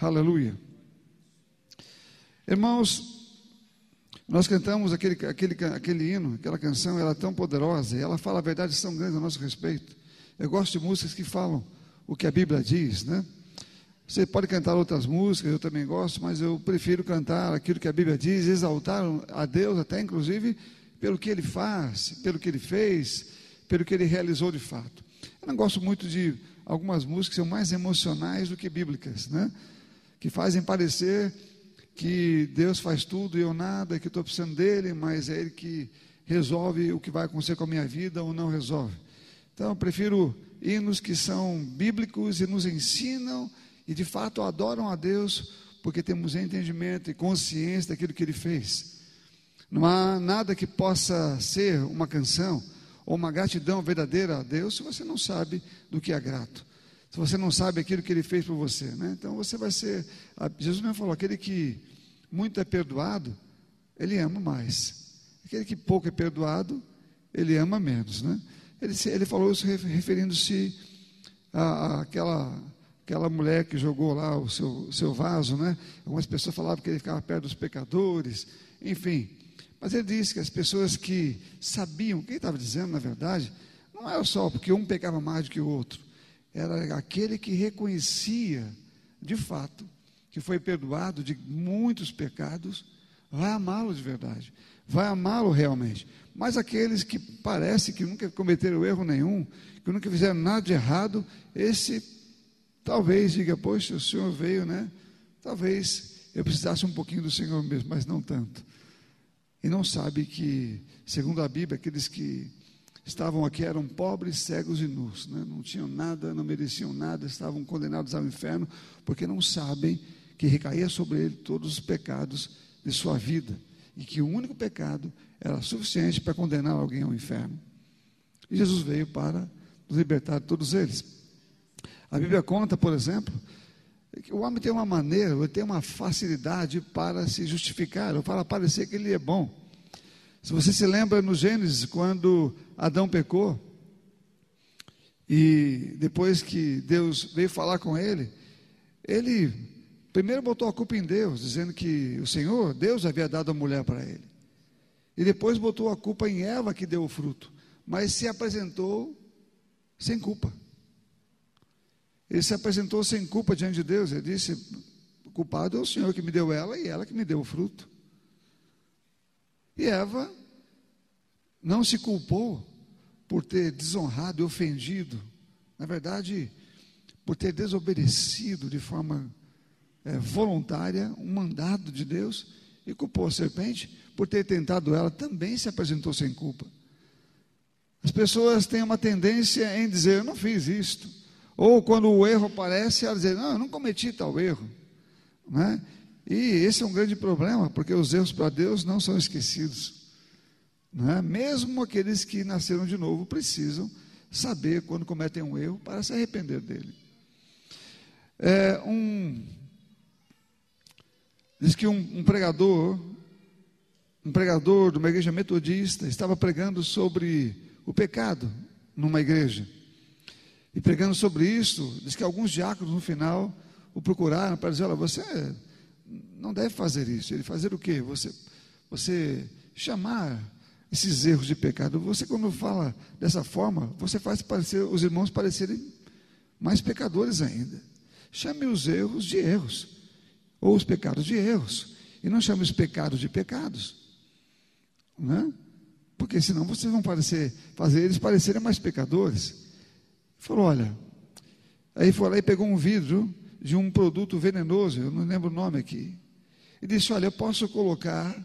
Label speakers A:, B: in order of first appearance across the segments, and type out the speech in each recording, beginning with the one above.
A: Aleluia. Irmãos, nós cantamos aquele, aquele, aquele hino, aquela canção, ela é tão poderosa, e ela fala verdades tão grandes a nosso respeito. Eu gosto de músicas que falam o que a Bíblia diz, né? Você pode cantar outras músicas, eu também gosto, mas eu prefiro cantar aquilo que a Bíblia diz, exaltar a Deus, até inclusive pelo que Ele faz, pelo que Ele fez, pelo que Ele realizou de fato. Eu não gosto muito de algumas músicas que são mais emocionais do que bíblicas, né? Que fazem parecer que Deus faz tudo e eu nada, que estou precisando dele, mas é Ele que resolve o que vai acontecer com a minha vida ou não resolve. Então, eu prefiro hinos que são bíblicos e nos ensinam e de fato adoram a Deus porque temos entendimento e consciência daquilo que Ele fez. Não há nada que possa ser uma canção ou uma gratidão verdadeira a Deus se você não sabe do que é grato. Se você não sabe aquilo que Ele fez por você, né? Então você vai ser. Jesus mesmo falou: aquele que muito é perdoado, ele ama mais. Aquele que pouco é perdoado, ele ama menos, né? Ele, ele falou isso referindo-se àquela aquela mulher que jogou lá o seu, seu vaso, né? Algumas pessoas falavam que ele ficava perto dos pecadores, enfim. Mas ele disse que as pessoas que sabiam, quem estava dizendo, na verdade, não era só porque um pecava mais do que o outro, era aquele que reconhecia, de fato, que foi perdoado de muitos pecados, vai amá-lo de verdade, vai amá-lo realmente. Mas aqueles que parece que nunca cometeram erro nenhum, que nunca fizeram nada de errado, esse talvez diga, poxa, o Senhor veio, né? Talvez eu precisasse um pouquinho do Senhor mesmo, mas não tanto. E não sabe que, segundo a Bíblia, aqueles que estavam aqui eram pobres, cegos e nus, né? não tinham nada, não mereciam nada, estavam condenados ao inferno, porque não sabem que recaía sobre ele todos os pecados de sua vida e que o único pecado era suficiente para condenar alguém ao inferno. E Jesus veio para nos libertar de todos eles. A Bíblia conta, por exemplo, que o homem tem uma maneira, ele tem uma facilidade para se justificar, ou para parecer que ele é bom. Se você se lembra no Gênesis, quando Adão pecou, e depois que Deus veio falar com ele, ele primeiro botou a culpa em Deus, dizendo que o Senhor, Deus havia dado a mulher para ele. E depois botou a culpa em Eva que deu o fruto, mas se apresentou sem culpa. Ele se apresentou sem culpa diante de Deus. Ele disse: culpado é o Senhor que me deu ela e ela que me deu o fruto. E Eva não se culpou por ter desonrado e ofendido, na verdade, por ter desobedecido de forma é, voluntária um mandado de Deus e culpou a serpente por ter tentado ela, também se apresentou sem culpa. As pessoas têm uma tendência em dizer: Eu não fiz isto. Ou quando o erro aparece, ela diz: Não, eu não cometi tal erro. Né? E esse é um grande problema, porque os erros para Deus não são esquecidos. Né? Mesmo aqueles que nasceram de novo precisam saber quando cometem um erro para se arrepender dele. É, um, diz que um, um pregador, um pregador de uma igreja metodista, estava pregando sobre o pecado numa igreja. E pregando sobre isso, diz que alguns diáconos no final o procuraram para dizer: Olha, você não deve fazer isso. Ele fazer o quê? Você, você chamar esses erros de pecado. Você, quando fala dessa forma, você faz parecer, os irmãos parecerem mais pecadores ainda. Chame os erros de erros, ou os pecados de erros, e não chame os pecados de pecados. Né? Porque senão vocês vão parecer, fazer eles parecerem mais pecadores. Falou: olha, aí foi lá e pegou um vidro de um produto venenoso, eu não lembro o nome aqui, e disse: olha, eu posso colocar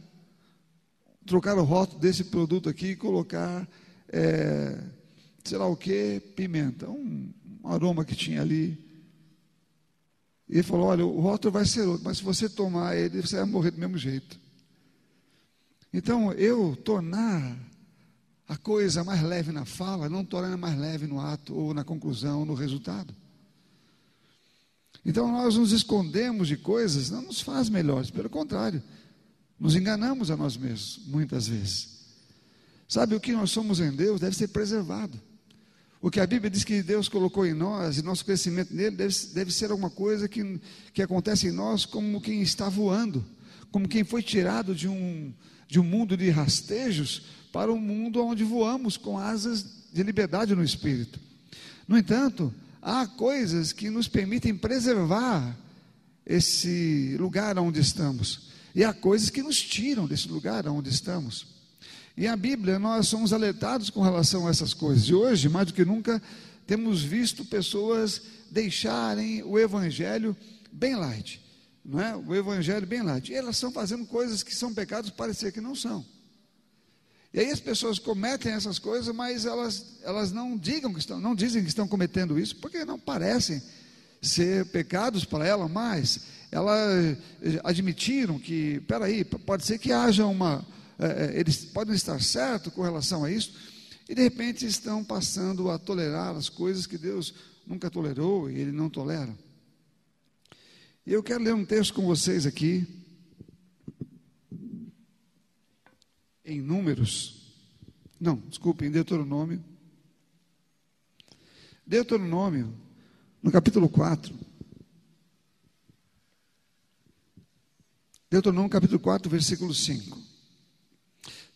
A: trocar o rótulo desse produto aqui e colocar, é, sei lá o que, pimenta, um, um aroma que tinha ali. E ele falou: olha, o rótulo vai ser outro, mas se você tomar ele, você vai morrer do mesmo jeito. Então, eu tornar a coisa mais leve na fala, não torna mais leve no ato, ou na conclusão, ou no resultado. Então, nós nos escondemos de coisas, não nos faz melhores, pelo contrário, nos enganamos a nós mesmos, muitas vezes. Sabe, o que nós somos em Deus deve ser preservado. O que a Bíblia diz que Deus colocou em nós, e nosso crescimento nele, deve, deve ser alguma coisa que, que acontece em nós como quem está voando, como quem foi tirado de um, de um mundo de rastejos para um mundo onde voamos com asas de liberdade no espírito. No entanto, há coisas que nos permitem preservar esse lugar onde estamos, e há coisas que nos tiram desse lugar onde estamos. E a Bíblia, nós somos alertados com relação a essas coisas. E hoje, mais do que nunca, temos visto pessoas deixarem o evangelho bem light, não é? O evangelho bem light. E elas estão fazendo coisas que são pecados, parecer que não são. E aí as pessoas cometem essas coisas, mas elas, elas não digam que estão, não dizem que estão cometendo isso, porque não parecem ser pecados para ela, mas elas admitiram que, peraí, pode ser que haja uma é, é, eles podem estar certos com relação a isso, e de repente estão passando a tolerar as coisas que Deus nunca tolerou e Ele não tolera. E eu quero ler um texto com vocês aqui, em Números, não, desculpe, em Deuteronômio. Deuteronômio, no capítulo 4. Deuteronômio, capítulo 4, versículo 5.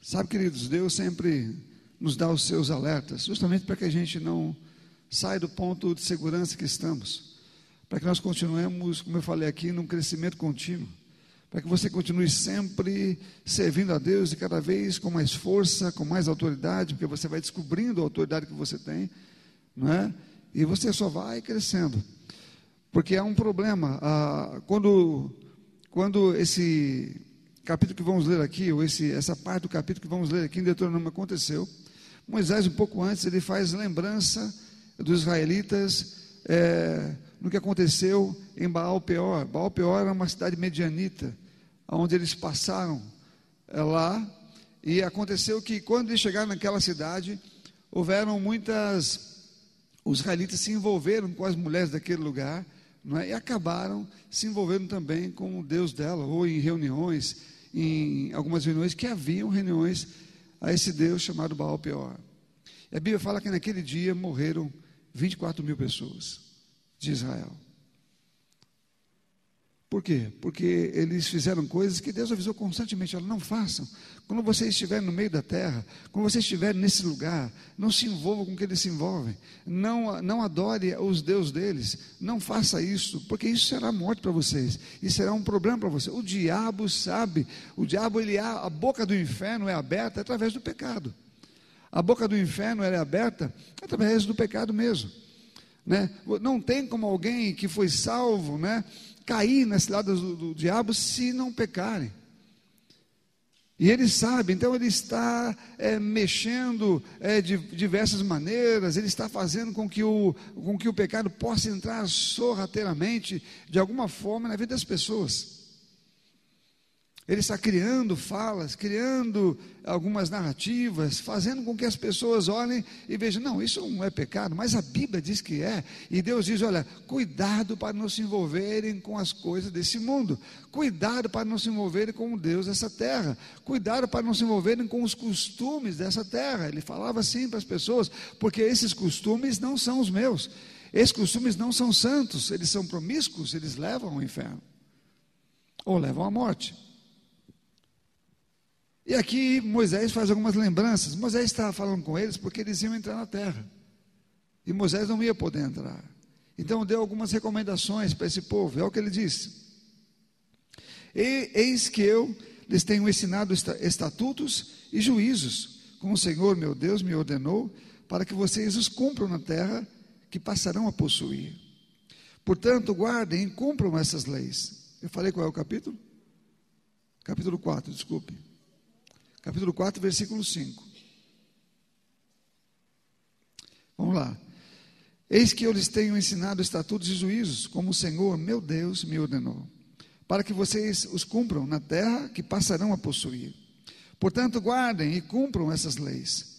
A: Sabe, queridos, Deus sempre nos dá os seus alertas, justamente para que a gente não saia do ponto de segurança que estamos, para que nós continuemos, como eu falei aqui, num crescimento contínuo, para que você continue sempre servindo a Deus e cada vez com mais força, com mais autoridade, porque você vai descobrindo a autoridade que você tem, não é? E você só vai crescendo, porque há um problema, ah, quando, quando esse capítulo que vamos ler aqui, ou esse, essa parte do capítulo que vamos ler aqui em Deuteronômio aconteceu. Moisés, um pouco antes, ele faz lembrança dos israelitas é, no que aconteceu em Baal Peor. Baal Peor era uma cidade medianita, onde eles passaram é, lá, e aconteceu que quando eles chegaram naquela cidade, houveram muitas. Os israelitas se envolveram com as mulheres daquele lugar, é? e acabaram se envolvendo também com o Deus dela, ou em reuniões em algumas reuniões que haviam reuniões a esse Deus chamado Baal Peor. E a Bíblia fala que naquele dia morreram 24 mil pessoas de Israel. Por quê? Porque eles fizeram coisas que Deus avisou constantemente: olha, não façam. Quando você estiver no meio da terra, quando você estiver nesse lugar, não se envolva com o que eles se envolvem. Não, não adore os deuses deles. Não faça isso, porque isso será morte para vocês. E será um problema para você. O diabo sabe, o diabo, ele a boca do inferno é aberta através do pecado. A boca do inferno é aberta através do pecado mesmo. Né? Não tem como alguém que foi salvo, né? cair nas ciladas do, do diabo se não pecarem. E ele sabe, então ele está é, mexendo é, de diversas maneiras, ele está fazendo com que, o, com que o pecado possa entrar sorrateiramente, de alguma forma, na vida das pessoas. Ele está criando falas, criando algumas narrativas, fazendo com que as pessoas olhem e vejam: não, isso não é pecado, mas a Bíblia diz que é. E Deus diz: olha, cuidado para não se envolverem com as coisas desse mundo, cuidado para não se envolverem com o Deus dessa terra, cuidado para não se envolverem com os costumes dessa terra. Ele falava assim para as pessoas, porque esses costumes não são os meus, esses costumes não são santos, eles são promíscuos, eles levam ao inferno ou levam à morte. E aqui Moisés faz algumas lembranças. Moisés estava falando com eles porque eles iam entrar na terra. E Moisés não ia poder entrar. Então deu algumas recomendações para esse povo. É o que ele disse. E, eis que eu lhes tenho ensinado estatutos e juízos, como o Senhor meu Deus me ordenou, para que vocês os cumpram na terra que passarão a possuir. Portanto, guardem e cumpram essas leis. Eu falei qual é o capítulo? Capítulo 4, desculpe capítulo 4, versículo 5. Vamos lá. Eis que eu lhes tenho ensinado estatutos e juízos, como o Senhor, meu Deus, me ordenou, para que vocês os cumpram na terra que passarão a possuir. Portanto, guardem e cumpram essas leis,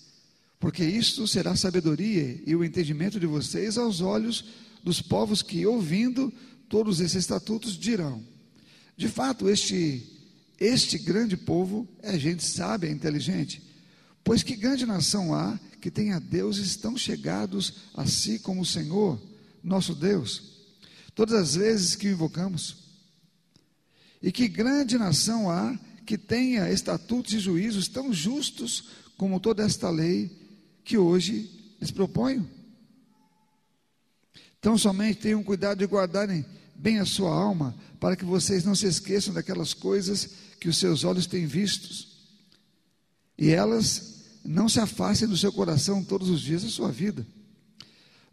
A: porque isto será sabedoria e o entendimento de vocês aos olhos dos povos que, ouvindo todos esses estatutos, dirão: De fato, este este grande povo é gente sábia e inteligente. Pois que grande nação há que tem a deuses tão chegados a si como o Senhor, nosso Deus, todas as vezes que o invocamos? E que grande nação há que tenha estatutos e juízos tão justos como toda esta lei que hoje lhes proponho? Então, somente tenham cuidado de guardarem bem a sua alma, para que vocês não se esqueçam daquelas coisas que os seus olhos têm vistos, e elas não se afastem do seu coração todos os dias da sua vida.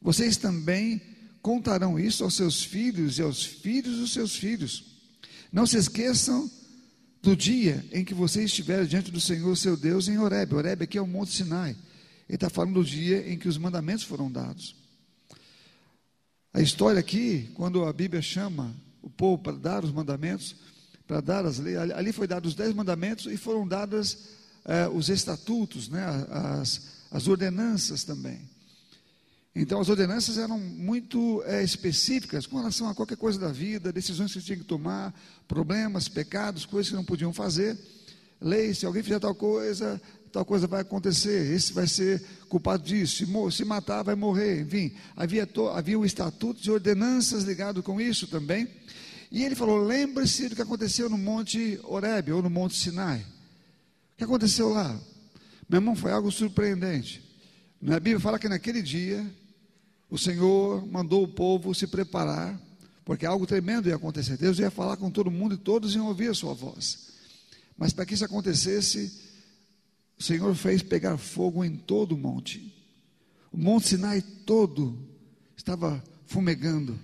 A: Vocês também contarão isso aos seus filhos e aos filhos dos seus filhos. Não se esqueçam do dia em que vocês estiverem diante do Senhor seu Deus em Horeb. Horeb aqui é o Monte Sinai. Ele está falando do dia em que os mandamentos foram dados. A história aqui, quando a Bíblia chama o povo para dar os mandamentos, para dar as leis, ali foi dados os dez mandamentos e foram dadas eh, os estatutos, né, as, as ordenanças também. Então, as ordenanças eram muito é, específicas com relação a qualquer coisa da vida, decisões que tinha que tomar, problemas, pecados, coisas que não podiam fazer. Leis, se alguém fizer tal coisa, tal coisa vai acontecer, esse vai ser culpado disso, se, se matar vai morrer, enfim, havia, to, havia um estatuto de ordenanças ligado com isso também, e ele falou, lembre-se do que aconteceu no Monte Horebe, ou no Monte Sinai, o que aconteceu lá? Meu irmão, foi algo surpreendente, na Bíblia fala que naquele dia, o Senhor mandou o povo se preparar, porque algo tremendo ia acontecer, Deus ia falar com todo mundo e todos iam ouvir a sua voz, mas para que isso acontecesse, o Senhor fez pegar fogo em todo o monte. O monte Sinai todo estava fumegando,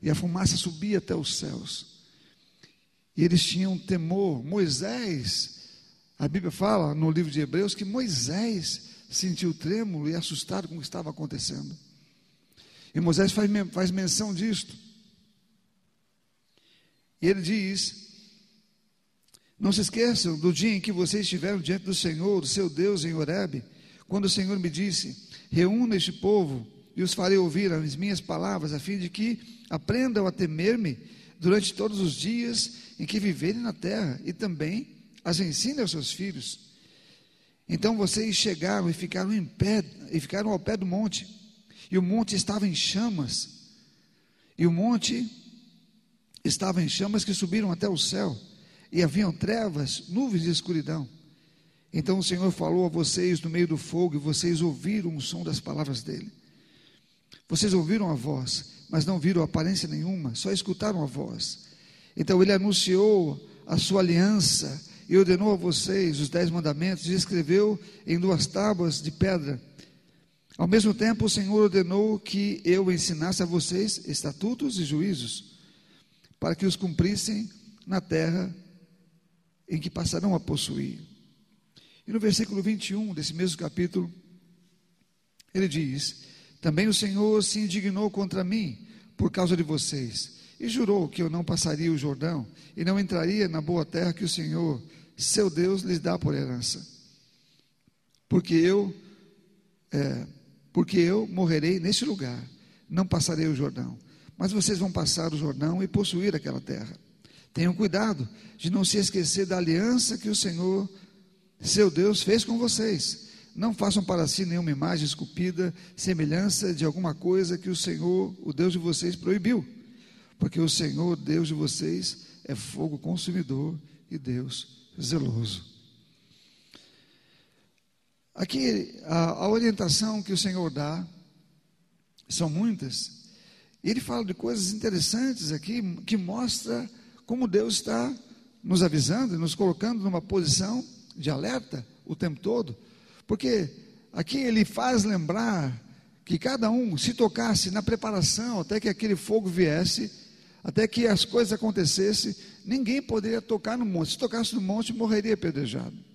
A: e a fumaça subia até os céus. E eles tinham temor. Moisés, a Bíblia fala no livro de Hebreus que Moisés sentiu trêmulo e assustado com o que estava acontecendo. E Moisés faz, faz menção disto. E ele diz não se esqueçam do dia em que vocês estiveram diante do Senhor, do seu Deus, em Horebe, quando o Senhor me disse: Reúna este povo e os farei ouvir as minhas palavras, a fim de que aprendam a temer-me durante todos os dias em que viverem na terra, e também as ensinem aos seus filhos. Então vocês chegaram e ficaram em pé, e ficaram ao pé do monte, e o monte estava em chamas, e o monte estava em chamas que subiram até o céu e haviam trevas, nuvens de escuridão. Então o Senhor falou a vocês no meio do fogo, e vocês ouviram o som das palavras dele. Vocês ouviram a voz, mas não viram aparência nenhuma, só escutaram a voz. Então ele anunciou a sua aliança e ordenou a vocês os dez mandamentos e escreveu em duas tábuas de pedra. Ao mesmo tempo, o Senhor ordenou que eu ensinasse a vocês estatutos e juízos, para que os cumprissem na terra em que passarão a possuir. E no versículo 21 desse mesmo capítulo, ele diz: Também o Senhor se indignou contra mim por causa de vocês, e jurou que eu não passaria o Jordão e não entraria na boa terra que o Senhor, seu Deus, lhes dá por herança. Porque eu, é, porque eu morrerei neste lugar, não passarei o Jordão, mas vocês vão passar o Jordão e possuir aquela terra. Tenham cuidado de não se esquecer da aliança que o Senhor, seu Deus, fez com vocês. Não façam para si nenhuma imagem esculpida, semelhança de alguma coisa que o Senhor, o Deus de vocês, proibiu. Porque o Senhor, Deus de vocês, é fogo consumidor e Deus zeloso. Aqui, a, a orientação que o Senhor dá, são muitas, ele fala de coisas interessantes aqui, que mostra como Deus está nos avisando, nos colocando numa posição de alerta o tempo todo, porque aqui ele faz lembrar que cada um se tocasse na preparação até que aquele fogo viesse, até que as coisas acontecessem, ninguém poderia tocar no monte. Se tocasse no monte, morreria apedrejado.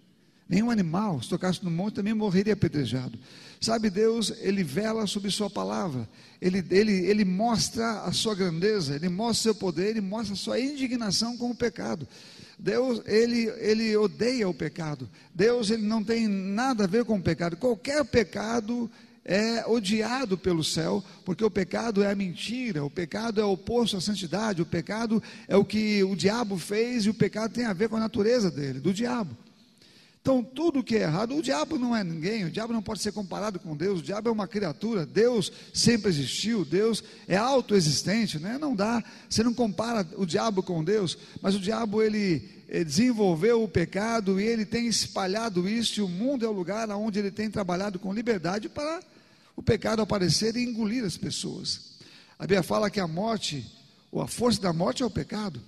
A: Nenhum animal, se tocasse no monte, também morreria apedrejado. Sabe, Deus, Ele vela sobre Sua palavra, Ele, ele, ele mostra a Sua grandeza, Ele mostra o Seu poder, Ele mostra a Sua indignação com o pecado. Deus, ele, ele odeia o pecado. Deus, ele não tem nada a ver com o pecado. Qualquer pecado é odiado pelo céu, porque o pecado é a mentira, o pecado é o oposto à santidade, o pecado é o que o diabo fez e o pecado tem a ver com a natureza dele, do diabo. Então, tudo que é errado, o diabo não é ninguém, o diabo não pode ser comparado com Deus, o diabo é uma criatura, Deus sempre existiu, Deus é autoexistente, né? não dá, você não compara o diabo com Deus, mas o diabo ele, ele desenvolveu o pecado e ele tem espalhado isso, e o mundo é o lugar onde ele tem trabalhado com liberdade para o pecado aparecer e engolir as pessoas. A Bíblia fala que a morte, ou a força da morte é o pecado.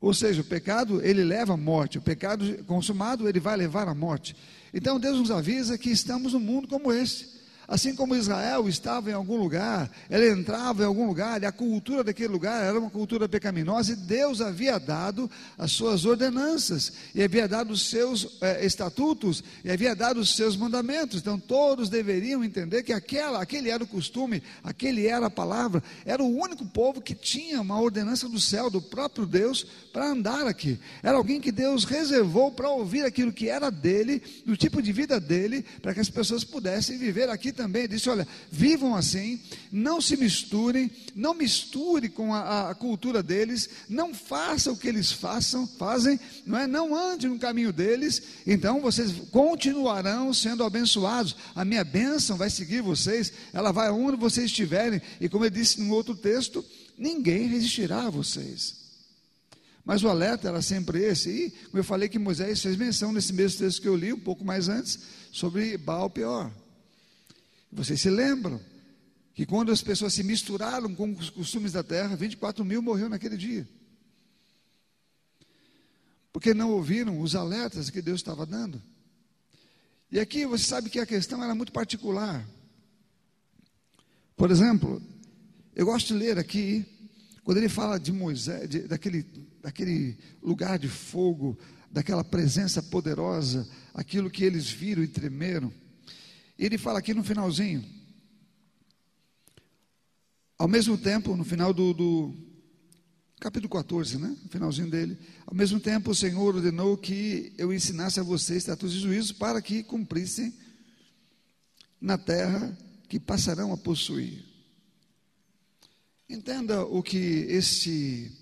A: Ou seja, o pecado ele leva à morte, o pecado consumado ele vai levar à morte. Então Deus nos avisa que estamos num mundo como esse. Assim como Israel estava em algum lugar, ela entrava em algum lugar, e a cultura daquele lugar era uma cultura pecaminosa, e Deus havia dado as suas ordenanças, e havia dado os seus eh, estatutos, e havia dado os seus mandamentos. Então todos deveriam entender que aquela, aquele era o costume, aquele era a palavra, era o único povo que tinha uma ordenança do céu, do próprio Deus, para andar aqui. Era alguém que Deus reservou para ouvir aquilo que era dele, do tipo de vida dele, para que as pessoas pudessem viver aqui também disse: olha, vivam assim, não se misturem, não misture com a, a, cultura deles, não faça o que eles façam, fazem, não é? Não ande no caminho deles, então vocês continuarão sendo abençoados. A minha bênção vai seguir vocês, ela vai onde vocês estiverem, e como eu disse no outro texto, ninguém resistirá a vocês. Mas o alerta era sempre esse, e como eu falei que Moisés fez menção nesse mesmo texto que eu li, um pouco mais antes, sobre Baal Peor. Vocês se lembram que quando as pessoas se misturaram com os costumes da terra, 24 mil morreram naquele dia. Porque não ouviram os alertas que Deus estava dando. E aqui você sabe que a questão era muito particular. Por exemplo, eu gosto de ler aqui, quando ele fala de Moisés, de, daquele, daquele lugar de fogo, daquela presença poderosa, aquilo que eles viram e tremeram. Ele fala aqui no finalzinho. Ao mesmo tempo, no final do, do capítulo 14, né? No finalzinho dele. Ao mesmo tempo, o Senhor ordenou que eu ensinasse a vocês estatutos e juízos para que cumprissem na terra que passarão a possuir. Entenda o que este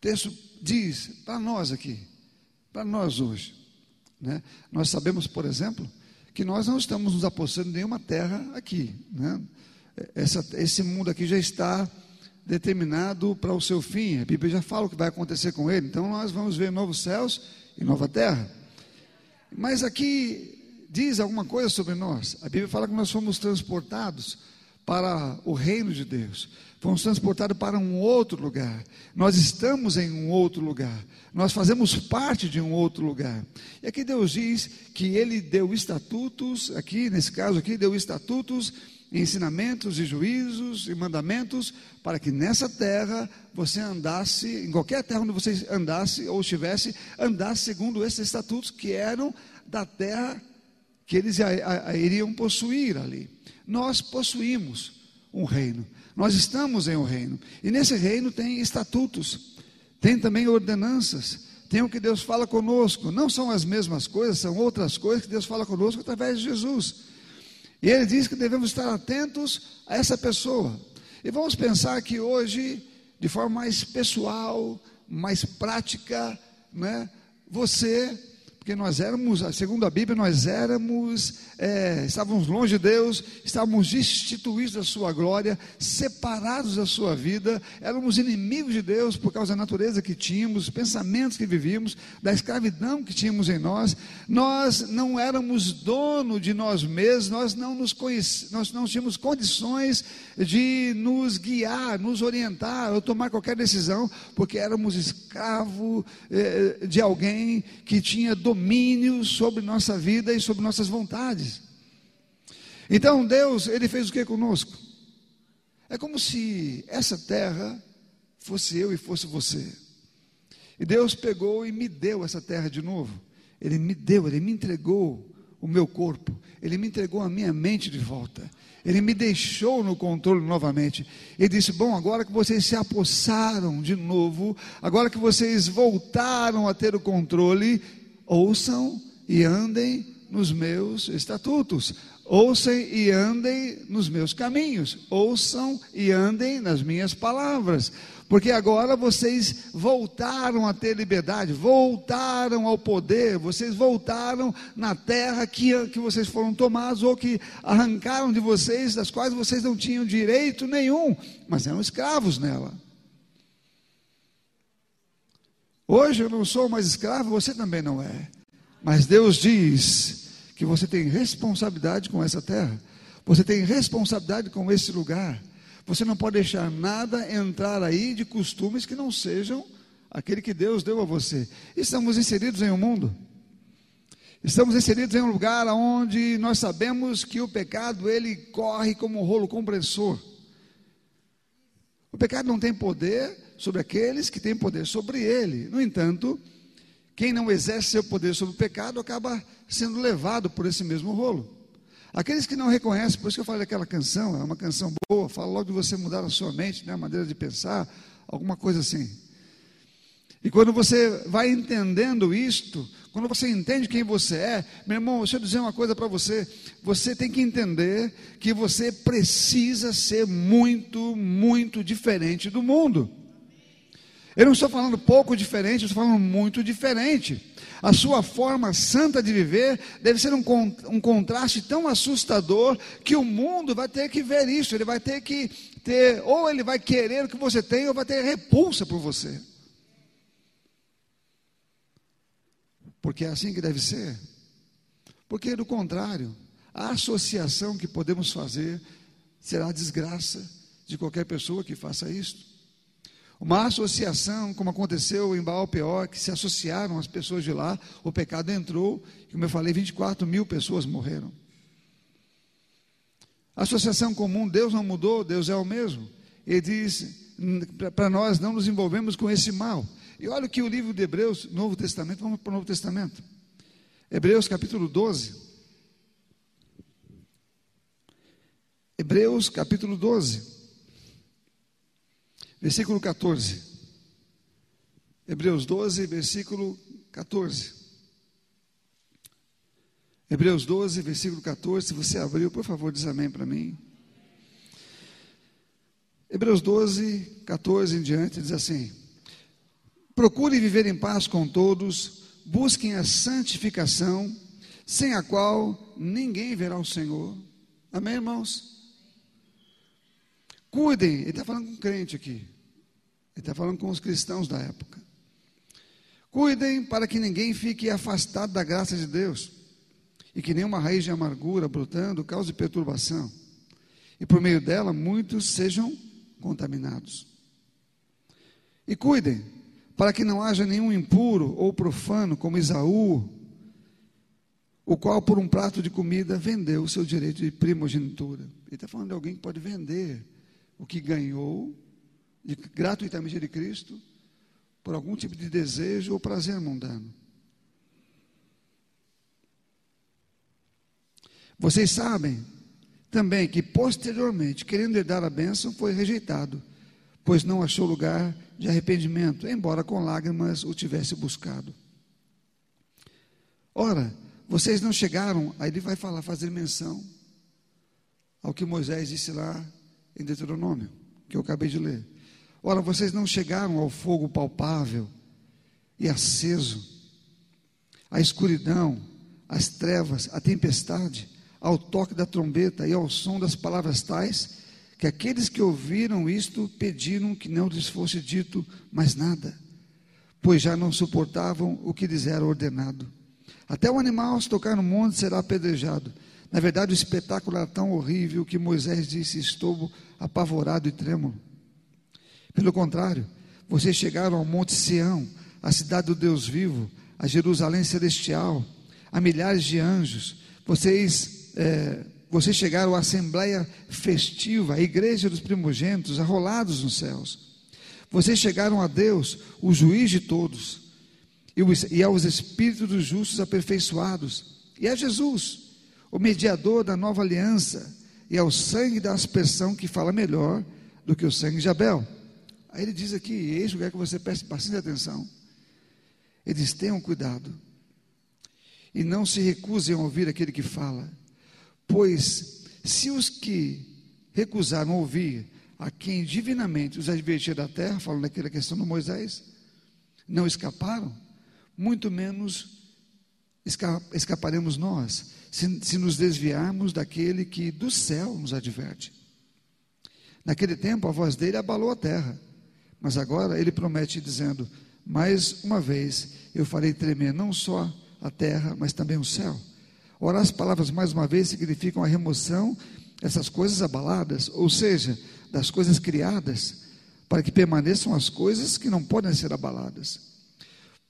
A: texto diz para nós aqui, para nós hoje. Né? Nós sabemos, por exemplo, que nós não estamos nos apossando de nenhuma terra aqui. Né? Essa, esse mundo aqui já está determinado para o seu fim. A Bíblia já fala o que vai acontecer com ele. Então nós vamos ver novos céus e nova terra. Mas aqui diz alguma coisa sobre nós. A Bíblia fala que nós fomos transportados para o reino de Deus fomos transportados para um outro lugar. Nós estamos em um outro lugar. Nós fazemos parte de um outro lugar. E aqui Deus diz que Ele deu estatutos, aqui nesse caso aqui, deu estatutos, ensinamentos e juízos e mandamentos para que nessa terra você andasse, em qualquer terra onde você andasse ou estivesse, andasse segundo esses estatutos que eram da terra que eles iriam possuir ali. Nós possuímos um reino. Nós estamos em um reino. E nesse reino tem estatutos, tem também ordenanças, tem o que Deus fala conosco. Não são as mesmas coisas, são outras coisas que Deus fala conosco através de Jesus. E ele diz que devemos estar atentos a essa pessoa. E vamos pensar que hoje, de forma mais pessoal, mais prática, né, você porque nós éramos, segundo a Bíblia, nós éramos, é, estávamos longe de Deus, estávamos destituídos da sua glória, separados da sua vida, éramos inimigos de Deus por causa da natureza que tínhamos, os pensamentos que vivíamos, da escravidão que tínhamos em nós, nós não éramos dono de nós mesmos, nós não nos nós não tínhamos condições de nos guiar, nos orientar, ou tomar qualquer decisão, porque éramos escravos é, de alguém que tinha domínio sobre nossa vida e sobre nossas vontades. Então Deus, Ele fez o que conosco? É como se essa terra fosse eu e fosse você. E Deus pegou e me deu essa terra de novo. Ele me deu, Ele me entregou o meu corpo, Ele me entregou a minha mente de volta, Ele me deixou no controle novamente. Ele disse: Bom, agora que vocês se apossaram de novo, agora que vocês voltaram a ter o controle, ouçam e andem nos meus estatutos, ouçam e andem nos meus caminhos, ouçam e andem nas minhas palavras, Porque agora vocês voltaram a ter liberdade, voltaram ao poder, vocês voltaram na terra que, que vocês foram tomados ou que arrancaram de vocês, das quais vocês não tinham direito nenhum, mas eram escravos nela. Hoje eu não sou mais escravo, você também não é. Mas Deus diz que você tem responsabilidade com essa terra, você tem responsabilidade com esse lugar. Você não pode deixar nada entrar aí de costumes que não sejam aquele que Deus deu a você. Estamos inseridos em um mundo. Estamos inseridos em um lugar onde nós sabemos que o pecado ele corre como um rolo compressor. O pecado não tem poder sobre aqueles que têm poder sobre ele. No entanto, quem não exerce seu poder sobre o pecado acaba sendo levado por esse mesmo rolo. Aqueles que não reconhecem, por isso que eu falei daquela canção, é uma canção boa, fala logo de você mudar a sua mente, né, a maneira de pensar, alguma coisa assim. E quando você vai entendendo isto, quando você entende quem você é, meu irmão, deixa eu dizer uma coisa para você: você tem que entender que você precisa ser muito, muito diferente do mundo. Eu não estou falando pouco diferente, eu estou falando muito diferente. A sua forma santa de viver deve ser um, um contraste tão assustador que o mundo vai ter que ver isso. Ele vai ter que ter, ou ele vai querer o que você tem, ou vai ter repulsa por você. Porque é assim que deve ser. Porque, do contrário, a associação que podemos fazer será a desgraça de qualquer pessoa que faça isso. Uma associação, como aconteceu em Baal Peor, que se associaram as pessoas de lá, o pecado entrou, como eu falei, 24 mil pessoas morreram. Associação comum, Deus não mudou, Deus é o mesmo. Ele diz para nós não nos envolvemos com esse mal. E olha o que o livro de Hebreus, Novo Testamento, vamos para o Novo Testamento. Hebreus capítulo 12. Hebreus capítulo 12. Versículo 14. Hebreus 12, versículo 14. Hebreus 12, versículo 14. Se você abriu, por favor, diz amém para mim. Hebreus 12, 14 em diante, diz assim: Procure viver em paz com todos, busquem a santificação, sem a qual ninguém verá o Senhor. Amém, irmãos? Cuidem, ele está falando com crente aqui. Ele está falando com os cristãos da época. Cuidem para que ninguém fique afastado da graça de Deus e que nenhuma raiz de amargura brotando cause perturbação e por meio dela muitos sejam contaminados. E cuidem para que não haja nenhum impuro ou profano como Isaú, o qual por um prato de comida vendeu o seu direito de primogenitura. Ele está falando de alguém que pode vender o que ganhou de, gratuitamente de Cristo por algum tipo de desejo ou prazer mundano. Vocês sabem também que posteriormente, querendo herdar a bênção, foi rejeitado, pois não achou lugar de arrependimento, embora com lágrimas o tivesse buscado. Ora, vocês não chegaram, aí ele vai falar, fazer menção ao que Moisés disse lá em Deuteronômio, que eu acabei de ler. Ora, vocês não chegaram ao fogo palpável e aceso, à escuridão, às trevas, à tempestade, ao toque da trombeta e ao som das palavras tais, que aqueles que ouviram isto pediram que não lhes fosse dito mais nada, pois já não suportavam o que lhes era ordenado. Até o animal, se tocar no monte, será apedrejado. Na verdade, o espetáculo era tão horrível que Moisés disse: Estou apavorado e trêmulo. Pelo contrário, vocês chegaram ao Monte Sião, a cidade do Deus vivo, a Jerusalém celestial, a milhares de anjos. Vocês, é, vocês chegaram à assembleia festiva, a igreja dos primogênitos, arrolados nos céus. Vocês chegaram a Deus, o juiz de todos, e aos espíritos dos justos aperfeiçoados, e a Jesus o mediador da nova aliança, e ao sangue da aspersão que fala melhor do que o sangue de Abel. Aí ele diz aqui, eis o que é que você preste bastante atenção. Ele diz: tenham cuidado, e não se recusem a ouvir aquele que fala, pois se os que recusaram ouvir a quem divinamente os advertia da terra, falando daquela questão do Moisés, não escaparam, muito menos esca escaparemos nós, se, se nos desviarmos daquele que do céu nos adverte. Naquele tempo a voz dele abalou a terra, mas agora ele promete dizendo: Mais uma vez eu farei tremer não só a terra, mas também o céu. Ora, as palavras mais uma vez significam a remoção dessas coisas abaladas, ou seja, das coisas criadas, para que permaneçam as coisas que não podem ser abaladas.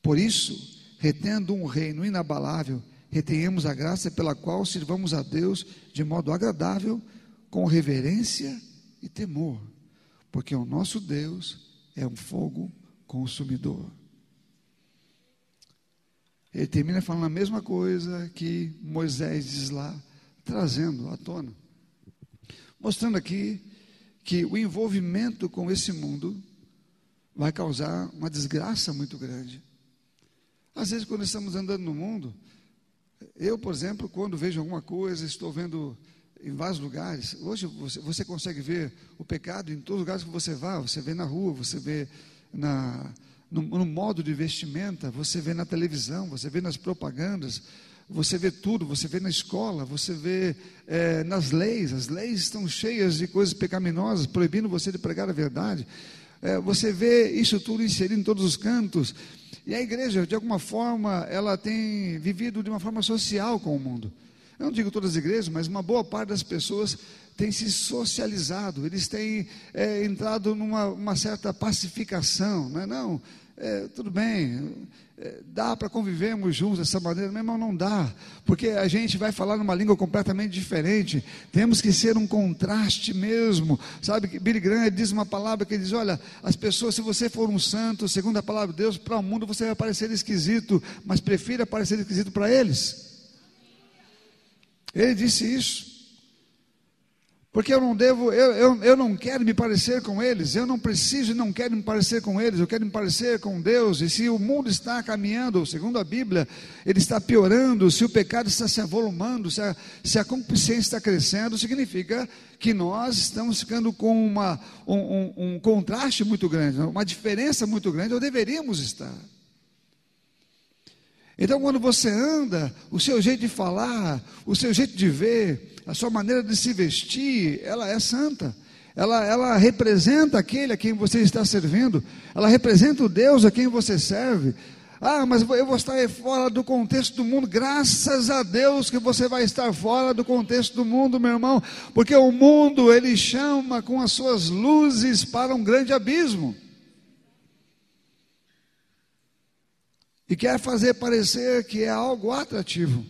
A: Por isso, retendo um reino inabalável, retenhamos a graça pela qual sirvamos a Deus de modo agradável, com reverência e temor, porque o nosso Deus é um fogo consumidor. Ele termina falando a mesma coisa que Moisés diz lá, trazendo à tona. Mostrando aqui que o envolvimento com esse mundo vai causar uma desgraça muito grande. Às vezes, quando estamos andando no mundo, eu, por exemplo, quando vejo alguma coisa, estou vendo em vários lugares. Hoje você, você consegue ver o pecado em todos os lugares que você vá. Você vê na rua, você vê na, no, no, modo de vestimenta, você vê na televisão, você vê nas propagandas, você vê tudo, você vê na escola, você vê é, nas leis. As leis estão cheias de coisas pecaminosas, proibindo você de pregar a verdade. É, você vê isso tudo inserido em todos os cantos. E a igreja, de alguma forma, ela tem vivido de uma forma social com o mundo. Eu não digo todas as igrejas, mas uma boa parte das pessoas tem se socializado, eles têm é, entrado numa certa pacificação, não é? Não, é, tudo bem, é, dá para convivermos juntos dessa maneira, meu irmão, não dá, porque a gente vai falar numa língua completamente diferente, temos que ser um contraste mesmo, sabe, Billy Graham diz uma palavra que diz, olha, as pessoas, se você for um santo, segundo a palavra de Deus, para o mundo você vai parecer esquisito, mas prefira parecer esquisito para eles, ele disse isso. Porque eu não devo, eu, eu, eu não quero me parecer com eles, eu não preciso e não quero me parecer com eles, eu quero me parecer com Deus. E se o mundo está caminhando, segundo a Bíblia, ele está piorando, se o pecado está se avolumando, se a, se a concupiscência está crescendo, significa que nós estamos ficando com uma, um, um, um contraste muito grande, uma diferença muito grande, ou deveríamos estar. Então, quando você anda, o seu jeito de falar, o seu jeito de ver, a sua maneira de se vestir, ela é santa. Ela, ela representa aquele a quem você está servindo. Ela representa o Deus a quem você serve. Ah, mas eu vou estar fora do contexto do mundo. Graças a Deus que você vai estar fora do contexto do mundo, meu irmão, porque o mundo ele chama com as suas luzes para um grande abismo. E quer fazer parecer que é algo atrativo.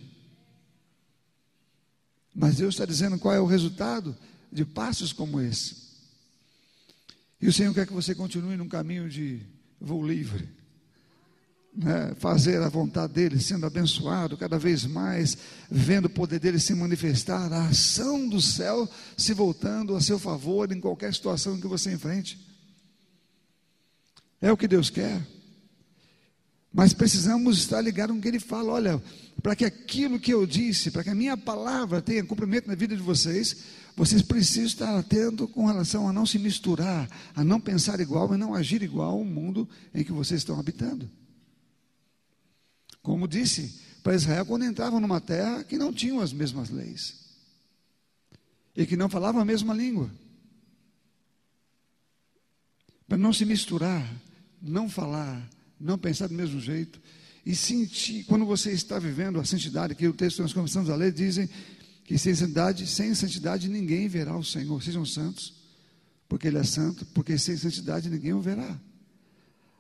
A: Mas Deus está dizendo qual é o resultado de passos como esse. E o Senhor quer que você continue num caminho de voo livre. Né? fazer a vontade dele, sendo abençoado cada vez mais, vendo o poder dele se manifestar, a ação do céu se voltando a seu favor em qualquer situação que você enfrente. É o que Deus quer. Mas precisamos estar ligados com o que ele fala. Olha, para que aquilo que eu disse, para que a minha palavra tenha cumprimento na vida de vocês, vocês precisam estar atentos com relação a não se misturar, a não pensar igual e não agir igual ao mundo em que vocês estão habitando. Como disse para Israel quando entravam numa terra que não tinham as mesmas leis e que não falavam a mesma língua. Para não se misturar, não falar, não pensar do mesmo jeito e sentir, quando você está vivendo a santidade, que o texto que nós começamos a ler dizem que sem santidade, sem santidade ninguém verá o Senhor. Sejam santos, porque Ele é santo, porque sem santidade ninguém o verá.